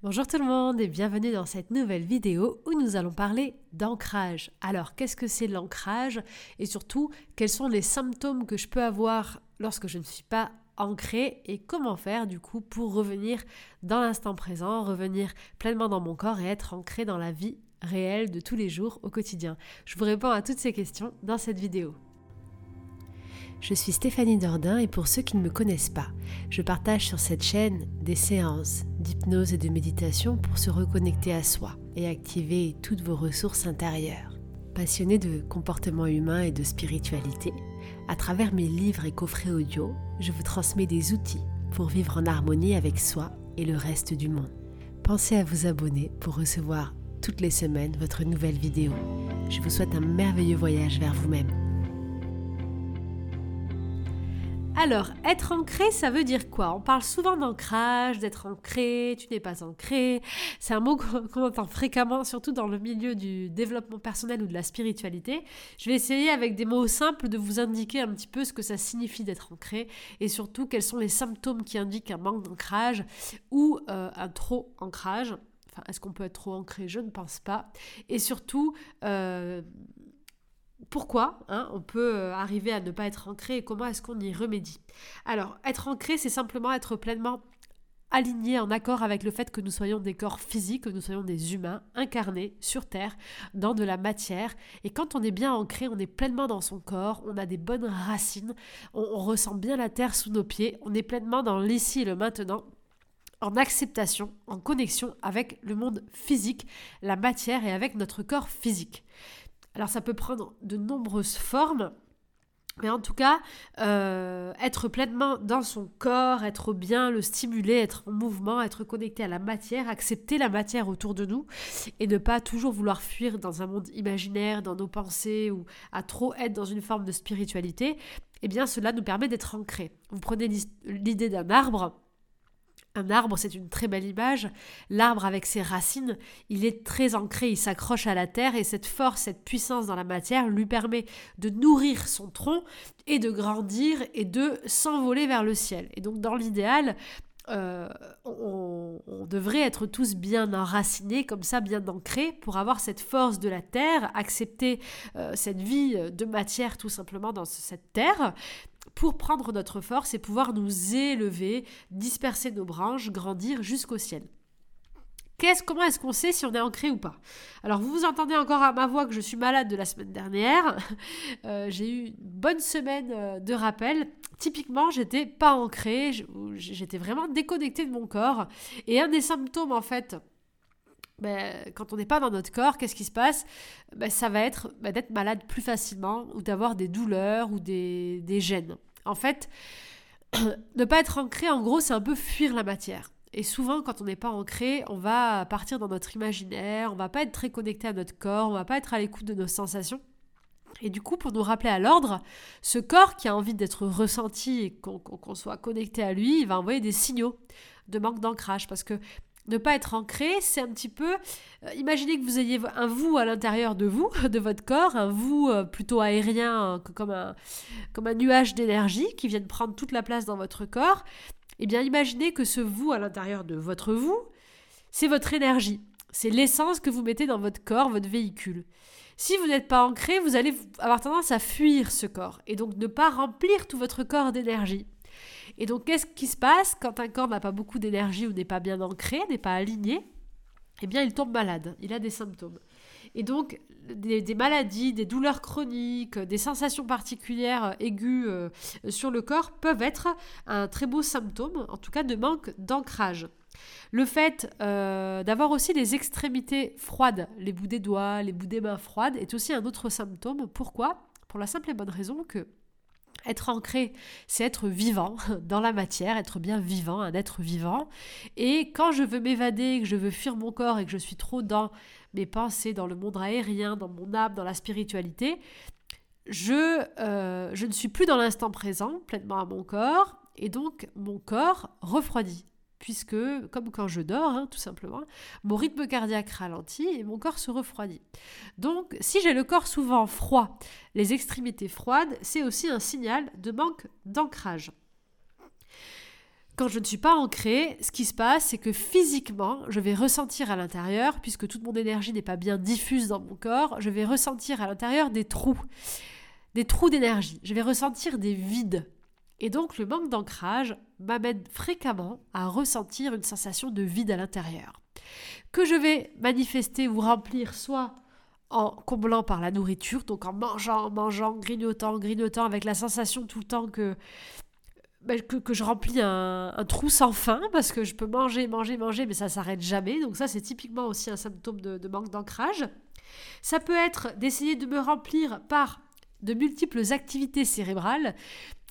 Bonjour tout le monde et bienvenue dans cette nouvelle vidéo où nous allons parler d'ancrage. Alors qu'est-ce que c'est l'ancrage et surtout quels sont les symptômes que je peux avoir lorsque je ne suis pas ancré et comment faire du coup pour revenir dans l'instant présent, revenir pleinement dans mon corps et être ancré dans la vie réelle de tous les jours au quotidien. Je vous réponds à toutes ces questions dans cette vidéo. Je suis Stéphanie Dordain et pour ceux qui ne me connaissent pas, je partage sur cette chaîne des séances d'hypnose et de méditation pour se reconnecter à soi et activer toutes vos ressources intérieures. Passionnée de comportement humain et de spiritualité, à travers mes livres et coffrets audio, je vous transmets des outils pour vivre en harmonie avec soi et le reste du monde. Pensez à vous abonner pour recevoir toutes les semaines votre nouvelle vidéo. Je vous souhaite un merveilleux voyage vers vous-même. Alors, être ancré, ça veut dire quoi? On parle souvent d'ancrage, d'être ancré, tu n'es pas ancré. C'est un mot qu'on entend fréquemment, surtout dans le milieu du développement personnel ou de la spiritualité. Je vais essayer avec des mots simples de vous indiquer un petit peu ce que ça signifie d'être ancré et surtout quels sont les symptômes qui indiquent un manque d'ancrage ou euh, un trop ancrage. Enfin, est-ce qu'on peut être trop ancré? Je ne pense pas. Et surtout, euh, pourquoi hein, on peut euh, arriver à ne pas être ancré et comment est-ce qu'on y remédie. Alors, être ancré, c'est simplement être pleinement aligné en accord avec le fait que nous soyons des corps physiques, que nous soyons des humains incarnés sur Terre, dans de la matière. Et quand on est bien ancré, on est pleinement dans son corps, on a des bonnes racines, on, on ressent bien la Terre sous nos pieds, on est pleinement dans l'ici et le maintenant en acceptation, en connexion avec le monde physique, la matière et avec notre corps physique. Alors ça peut prendre de nombreuses formes. Mais en tout cas, euh, être pleinement dans son corps, être bien, le stimuler, être en mouvement, être connecté à la matière, accepter la matière autour de nous et ne pas toujours vouloir fuir dans un monde imaginaire, dans nos pensées ou à trop être dans une forme de spiritualité, eh bien cela nous permet d'être ancrés. Vous prenez l'idée d'un arbre, un arbre, c'est une très belle image. L'arbre avec ses racines, il est très ancré, il s'accroche à la terre et cette force, cette puissance dans la matière lui permet de nourrir son tronc et de grandir et de s'envoler vers le ciel. Et donc dans l'idéal, euh, on, devrait être tous bien enracinés, comme ça, bien ancrés, pour avoir cette force de la terre, accepter euh, cette vie de matière tout simplement dans cette terre, pour prendre notre force et pouvoir nous élever, disperser nos branches, grandir jusqu'au ciel. Comment est-ce qu'on sait si on est ancré ou pas? Alors vous vous entendez encore à ma voix que je suis malade de la semaine dernière. Euh, j'ai eu une bonne semaine euh, de rappel. Typiquement, j'étais pas ancrée, j'étais vraiment déconnectée de mon corps. Et un des symptômes en fait ben, quand on n'est pas dans notre corps, qu'est-ce qui se passe? Ben, Ça va être ben, d'être malade plus facilement ou d'avoir des douleurs ou des, des gènes. En fait, ne pas être ancré, en gros, c'est un peu fuir la matière. Et souvent, quand on n'est pas ancré, on va partir dans notre imaginaire, on va pas être très connecté à notre corps, on va pas être à l'écoute de nos sensations. Et du coup, pour nous rappeler à l'ordre, ce corps qui a envie d'être ressenti et qu'on soit connecté à lui, il va envoyer des signaux de manque d'ancrage. Parce que ne pas être ancré, c'est un petit peu... Euh, imaginez que vous ayez un vous à l'intérieur de vous, de votre corps, un vous euh, plutôt aérien, comme, un, comme un nuage d'énergie qui vient de prendre toute la place dans votre corps. Eh bien, imaginez que ce vous à l'intérieur de votre vous, c'est votre énergie. C'est l'essence que vous mettez dans votre corps, votre véhicule. Si vous n'êtes pas ancré, vous allez avoir tendance à fuir ce corps et donc ne pas remplir tout votre corps d'énergie. Et donc, qu'est-ce qui se passe quand un corps n'a pas beaucoup d'énergie ou n'est pas bien ancré, n'est pas aligné? Eh bien, il tombe malade, il a des symptômes. Et donc, des, maladies, des douleurs chroniques, des sensations particulières euh, aiguës euh, sur le corps peuvent être un très beau symptôme, en tout cas de manque d'ancrage. Le fait euh, d'avoir aussi les extrémités froides, les bouts des doigts, les bouts des mains froides, est aussi un autre symptôme. Pourquoi? Pour la simple et bonne raison que être ancré, c'est être vivant dans la matière, être bien vivant, un être vivant. Et quand je veux m'évader, que je veux fuir mon corps et que je suis trop dans mes pensées, dans le monde aérien, dans mon âme, dans la spiritualité, je, euh, je ne suis plus dans l'instant présent, pleinement à mon corps, et donc mon corps refroidit puisque, comme quand je dors, hein, tout simplement, mon rythme cardiaque ralentit et mon corps se refroidit. Donc, si j'ai le corps souvent froid, les extrémités froides, c'est aussi un signal de manque d'ancrage. quand je ne suis pas ancrée, ce qui se passe, c'est que physiquement, je vais ressentir à l'intérieur, puisque toute mon énergie n'est pas bien diffuse dans mon corps, je vais ressentir à l'intérieur des trous, des trous d'énergie. Je vais ressentir des vides. Et donc le manque d'ancrage m'amène fréquemment à ressentir une sensation de vide à l'intérieur, que je vais manifester ou remplir soit en comblant par la nourriture, donc en mangeant, mangeant, grignotant, grignotant, avec la sensation tout le temps que bah, que, je remplis un, trou sans fin parce que je peux manger, manger, manger, mais ça s'arrête jamais. Donc ça, c'est typiquement aussi un symptôme de, de manque d'ancrage. Ça peut être d'essayer de me remplir par de multiples activités cérébrales.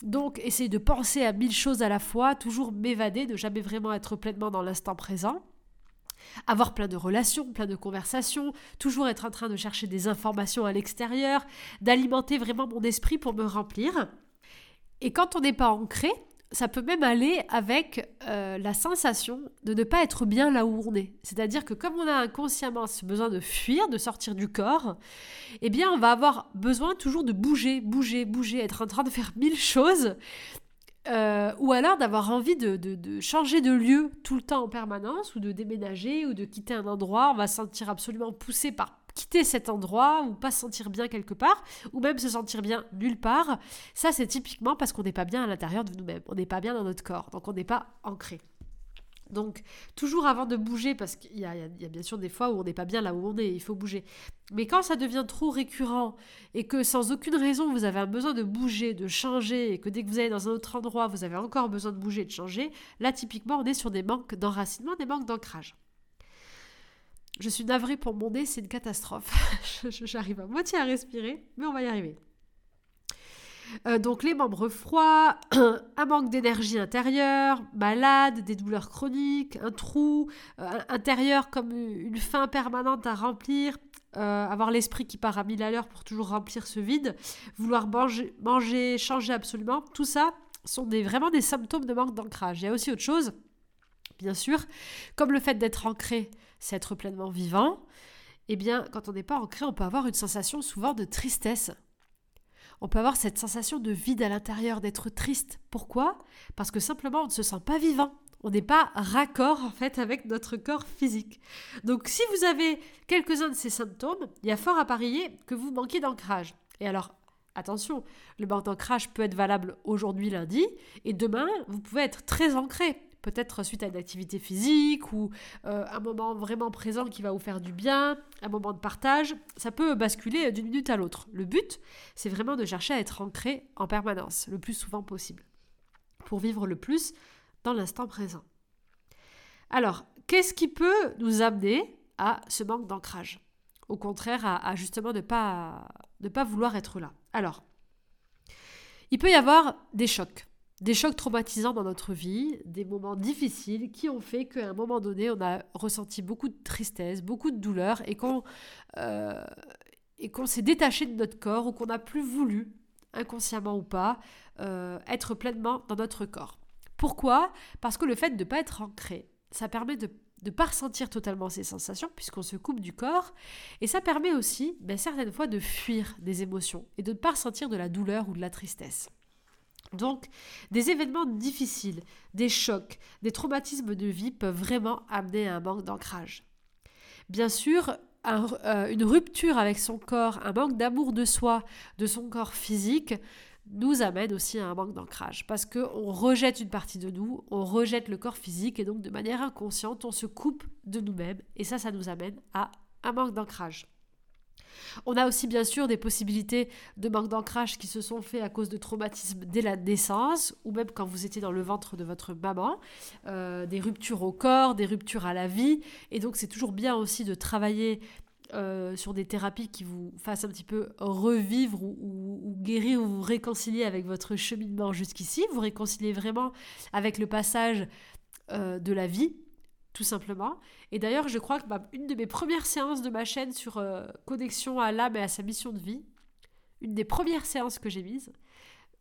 Donc essayer de penser à mille choses à la fois, toujours m'évader, ne jamais vraiment être pleinement dans l'instant présent. Avoir plein de relations, plein de conversations, toujours être en train de chercher des informations à l'extérieur, d'alimenter vraiment mon esprit pour me remplir. Et quand on n'est pas ancré, ça peut même aller avec euh, la sensation de ne pas être bien là où on est. C'est-à-dire que comme on a inconsciemment ce besoin de fuir, de sortir du corps, eh bien on va avoir besoin toujours de bouger, bouger, bouger, être en train de faire mille choses. Euh, ou alors d'avoir envie de, de, changer de lieu tout le temps en permanence, ou de déménager, ou de quitter un endroit. On va se sentir absolument poussé par quitter cet endroit ou pas se sentir bien quelque part, ou même se sentir bien nulle part, ça c'est typiquement parce qu'on n'est pas bien à l'intérieur de nous-mêmes, on n'est pas bien dans notre corps, donc on n'est pas ancré. Donc, toujours avant de bouger, parce qu'il y, a bien sûr des fois où on n'est pas bien là où on est, il faut bouger. Mais quand ça devient trop récurrent et que sans aucune raison vous avez un besoin de bouger, de changer, et que dès que vous allez dans un autre endroit, vous avez encore besoin de bouger, de changer, là typiquement on est sur des manques d'enracinement, des manques d'ancrage. Je suis navrée pour mon nez, c'est une catastrophe. J'arrive à moitié à respirer, mais on va y arriver. Euh, donc les membres froids, un manque d'énergie intérieure, malade, des douleurs chroniques, un trou euh, intérieur comme une faim permanente à remplir, euh, avoir l'esprit qui part à mille à l'heure pour toujours remplir ce vide, vouloir manger, changer absolument, tout ça sont vraiment des symptômes de manque d'ancrage. Il y a aussi autre chose, bien sûr, comme le fait d'être ancré c'est être pleinement vivant, eh bien, quand on n'est pas ancré, on peut avoir une sensation souvent de tristesse. On peut avoir cette sensation de vide à l'intérieur, d'être triste. Pourquoi? Parce que simplement, on ne se sent pas vivant. On n'est pas raccord en fait avec notre corps physique. Donc si vous avez quelques-uns de ces symptômes, il y a fort à parier que vous manquez d'ancrage. Et alors, attention, le manque d'ancrage peut être valable aujourd'hui lundi, et demain, vous pouvez être très ancré peut-être suite à une activité physique ou euh, un moment vraiment présent qui va vous faire du bien, un moment de partage, ça peut basculer d'une minute à l'autre. Le but, c'est vraiment de chercher à être ancré en permanence, le plus souvent possible, pour vivre le plus dans l'instant présent. Alors, qu'est-ce qui peut nous amener à ce manque d'ancrage? Au contraire, à, justement ne pas, ne pas vouloir être là. Alors, il peut y avoir des chocs des chocs traumatisants dans notre vie, des moments difficiles qui ont fait qu'à un moment donné, on a ressenti beaucoup de tristesse, beaucoup de douleur et qu'on euh, s'est détaché de notre corps ou qu'on n'a plus voulu, inconsciemment ou pas, euh, être pleinement dans notre corps. Pourquoi? Parce que le fait de ne pas être ancré, ça permet de ne pas ressentir totalement ces sensations puisqu'on se coupe du corps et ça permet aussi ben, certaines fois de fuir des émotions et de ne pas ressentir de la douleur ou de la tristesse. Donc, des événements difficiles, des chocs, des traumatismes de vie peuvent vraiment amener à un manque d'ancrage. Bien sûr, euh, une rupture avec son corps, un manque d'amour de soi, de son corps physique, nous amène aussi à un manque d'ancrage parce qu'on rejette une partie de nous, on rejette le corps physique et donc de manière inconsciente, on se coupe de nous-mêmes et ça, ça nous amène à un manque d'ancrage. On a aussi bien sûr des possibilités de manque d'ancrage qui se sont faits à cause de traumatismes dès la naissance ou même quand vous étiez dans le ventre de votre maman, euh, des ruptures au corps, des ruptures à la vie. Et donc c'est toujours bien aussi de travailler euh, sur des thérapies qui vous fassent un petit peu revivre ou, guérir ou vous réconcilier avec votre cheminement jusqu'ici, vous réconcilier vraiment avec le passage euh, de la vie tout simplement. Et d'ailleurs, je crois que une de mes premières séances de ma chaîne sur euh, connexion à l'âme et à sa mission de vie, une des premières séances que j'ai mises,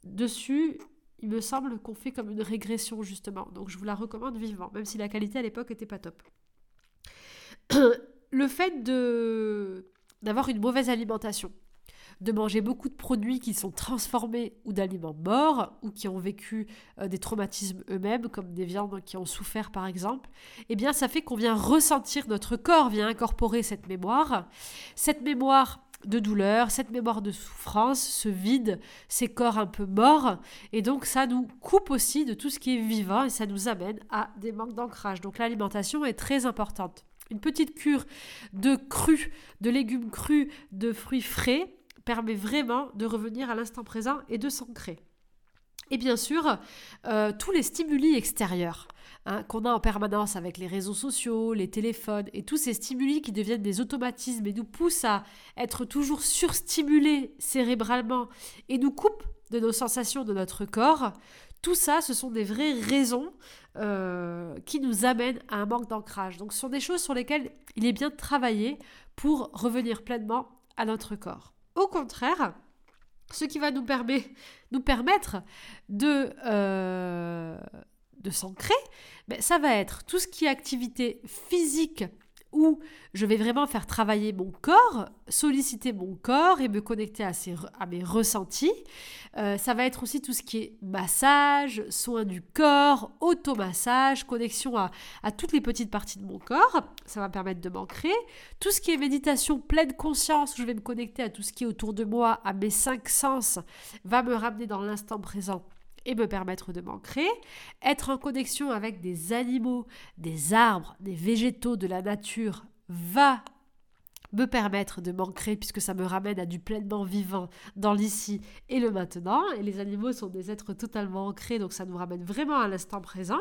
dessus, il me semble qu'on fait comme une régression justement. Donc je vous la recommande vivement, même si la qualité à l'époque n'était pas top. Le fait de d'avoir une mauvaise alimentation, de manger beaucoup de produits qui sont transformés ou d'aliments morts ou qui ont vécu euh, des traumatismes eux-mêmes, comme des viandes qui ont souffert par exemple, eh bien ça fait qu'on vient ressentir, notre corps vient incorporer cette mémoire. Cette mémoire de douleur, cette mémoire de souffrance, ce vide, ces corps un peu morts. Et donc ça nous coupe aussi de tout ce qui est vivant et ça nous amène à des manques d'ancrage. Donc l'alimentation est très importante. Une petite cure de crus, de légumes crus, de fruits frais permet vraiment de revenir à l'instant présent et de s'ancrer. Et bien sûr, euh, tous les stimuli extérieurs. Hein, qu'on a en permanence avec les réseaux sociaux, les téléphones et tous ces stimuli qui deviennent des automatismes et nous poussent à être toujours surstimulés cérébralement et nous coupent de nos sensations de notre corps, tout ça, ce sont des vraies raisons euh, qui nous amènent à un manque d'ancrage. Donc ce sont des choses sur lesquelles il est bien de travailler pour revenir pleinement à notre corps. Au contraire, ce qui va nous, permettre de, euh, s'ancrer, ben, ça va être tout ce qui est activité physique où je vais vraiment faire travailler mon corps, solliciter mon corps et me connecter à, à mes ressentis. Euh, ça va être aussi tout ce qui est massage, soin du corps, automassage, connexion à, à toutes les petites parties de mon corps. Ça va me permettre de m'ancrer. Tout ce qui est méditation pleine conscience, où je vais me connecter à tout ce qui est autour de moi, à mes cinq sens, va me ramener dans l'instant présent et me permettre de m'ancrer, être en connexion avec des animaux, des arbres, des végétaux de la nature va me permettre de m'ancrer puisque ça me ramène à du pleinement vivant dans l'ici et le maintenant. Et les animaux sont des êtres totalement ancrés, donc ça nous ramène vraiment à l'instant présent.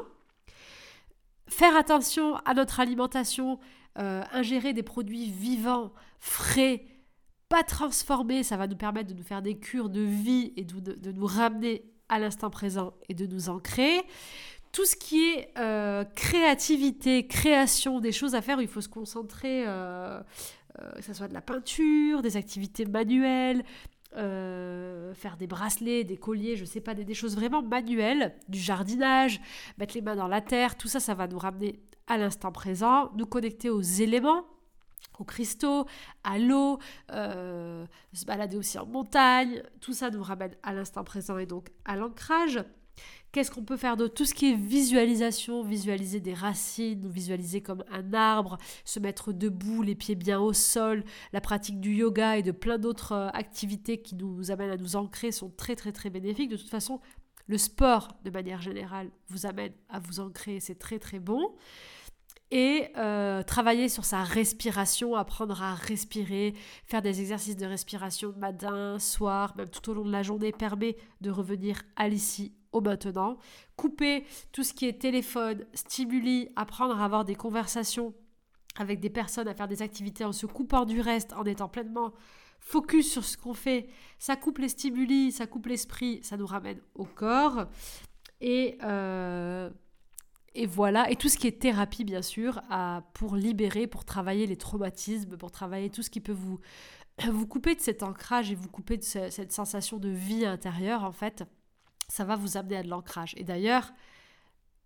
Faire attention à notre alimentation, euh, ingérer des produits vivants, frais, pas transformés, ça va nous permettre de nous faire des cures de vie et de, de nous ramener à l'instant présent et de nous ancrer. Tout ce qui est euh, créativité, création, des choses à faire il faut se concentrer, euh, euh, que ce soit de la peinture, des activités manuelles, faire des bracelets, des colliers, je sais pas, des, des, choses vraiment manuelles, du jardinage, mettre les mains dans la terre, tout ça, ça va nous ramener à l'instant présent, nous connecter aux éléments, aux cristaux, à l'eau, euh, se balader aussi en montagne. Tout ça nous ramène à l'instant présent et donc à l'ancrage. Qu'est-ce qu'on peut faire de tout ce qui est visualisation, visualiser des racines, visualiser comme un arbre, se mettre debout, les pieds bien au sol, la pratique du yoga et de plein d'autres euh, activités qui nous amènent à nous ancrer sont très très très bénéfiques. De toute façon, le sport de manière générale vous amène à vous ancrer, c'est très très bon et euh, travailler sur sa respiration, apprendre à respirer, faire des exercices de respiration matin, soir, même tout au long de la journée permet de revenir à l'ici, au maintenant. Couper tout ce qui est téléphone, stimuli, apprendre à avoir des conversations avec des personnes, à faire des activités en se coupant du reste, en étant pleinement focus sur ce qu'on fait. Ça coupe les stimuli, ça coupe l'esprit, ça nous ramène au corps. Et euh, et voilà, et tout ce qui est thérapie, bien sûr, pour libérer, pour travailler les traumatismes, pour travailler tout ce qui peut vous, vous couper de cet ancrage et vous couper de cette sensation de vie intérieure, en fait, ça va vous amener à de l'ancrage. Et d'ailleurs,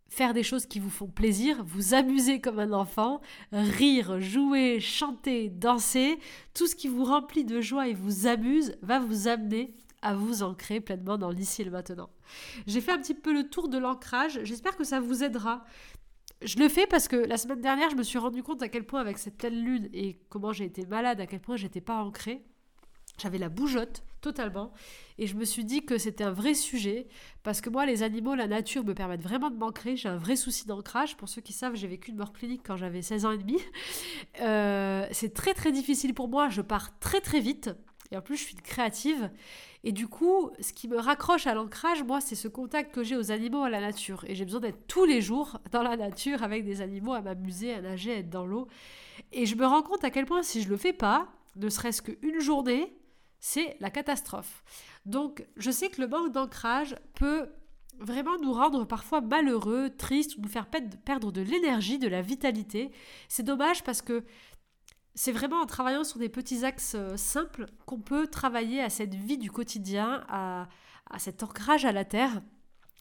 faire des choses qui vous font plaisir, vous amuser comme un enfant, rire, jouer, chanter, danser, tout ce qui vous remplit de joie et vous amuse va vous amener à vous ancrer pleinement dans l'ici et le maintenant. J'ai fait un petit peu le tour de l'ancrage, j'espère que ça vous aidera. Je le fais parce que la semaine dernière, je me suis rendu compte à quel point avec cette pleine lune et comment j'ai été malade, à quel point j'étais pas ancrée. J'avais la bougeotte totalement et je me suis dit que c'était un vrai sujet parce que moi les animaux, la nature me permettent vraiment de m'ancrer. J'ai un vrai souci d'ancrage. Pour ceux qui savent, j'ai vécu une mort clinique quand j'avais 16 ans et demi. Euh, c'est très très difficile pour moi. Je pars très très vite et en plus je suis créative et du coup, ce qui me raccroche à l'ancrage, moi, c'est ce contact que j'ai aux animaux, à la nature. Et j'ai besoin d'être tous les jours dans la nature avec des animaux, à m'amuser, à nager, à être dans l'eau. Et je me rends compte à quel point si je le fais pas, ne serait-ce qu'une journée, c'est la catastrophe. Donc, je sais que le manque d'ancrage peut vraiment nous rendre parfois malheureux, tristes, ou nous faire perdre de l'énergie, de la vitalité. C'est dommage parce que c'est vraiment en travaillant sur des petits axes euh, simples qu'on peut travailler à cette vie du quotidien, à, cet ancrage à la terre.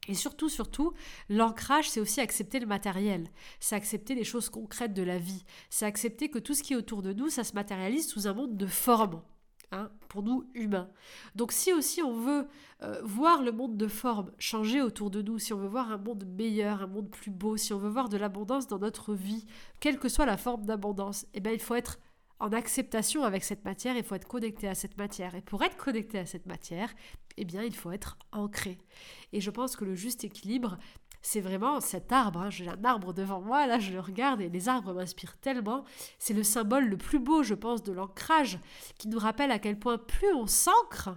Et surtout, surtout, l'ancrage, c'est aussi accepter le matériel. C'est accepter les choses concrètes de la vie. C'est accepter que tout ce qui est autour de nous, ça se matérialise sous un monde de formes. Hein, pour nous humains. Donc si aussi on veut euh, voir le monde de forme changer autour de nous, si on veut voir un monde meilleur, un monde plus beau, si on veut voir de l'abondance dans notre vie, quelle que soit la forme d'abondance, eh bien il faut être en acceptation avec cette matière, il faut être connecté à cette matière. Et pour être connecté à cette matière, eh bien il faut être ancré. Et je pense que le juste équilibre, c'est vraiment cet arbre. Hein. J'ai un arbre devant moi, là je le regarde et les arbres m'inspirent tellement. C'est le symbole le plus beau, je pense, de l'ancrage, qui nous rappelle à quel point plus on s'ancre,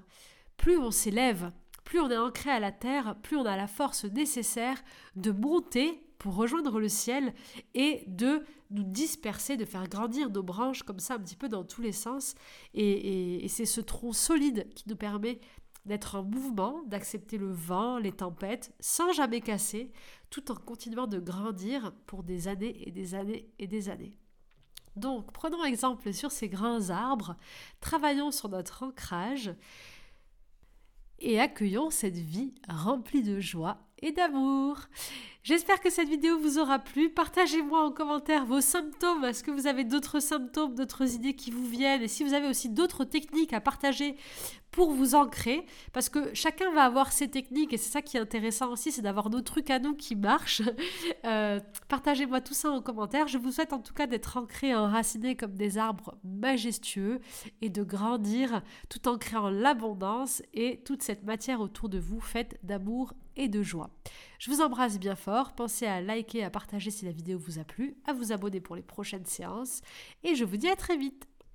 plus on s'élève, plus on est ancré à la terre, plus on a la force nécessaire de monter pour rejoindre le ciel et de nous disperser, de faire grandir nos branches comme ça un petit peu dans tous les sens. et c'est ce tronc solide qui nous permet d'être en mouvement, d'accepter le vent, les tempêtes, sans jamais casser, tout en continuant de grandir pour des années et des années et des années. Donc, prenons exemple sur ces grands arbres, travaillons sur notre ancrage et accueillons cette vie remplie de joie et d'amour. J'espère que cette vidéo vous aura plu. Partagez-moi en commentaire vos symptômes. Est-ce que vous avez d'autres symptômes, d'autres idées qui vous viennent? Et si vous avez aussi d'autres techniques à partager pour vous ancrer, parce que chacun va avoir ses techniques et c'est ça qui est intéressant aussi, c'est d'avoir nos trucs à nous qui marchent. Euh, partagez-moi tout ça en commentaire. Je vous souhaite en tout cas d'être ancrés, enracinés comme des arbres majestueux et de grandir tout en créant l'abondance et toute cette matière autour de vous faite d'amour et de joie. Je vous embrasse bien fort, pensez à liker, à partager si la vidéo vous a plu, à vous abonner pour les prochaines séances et je vous dis à très vite.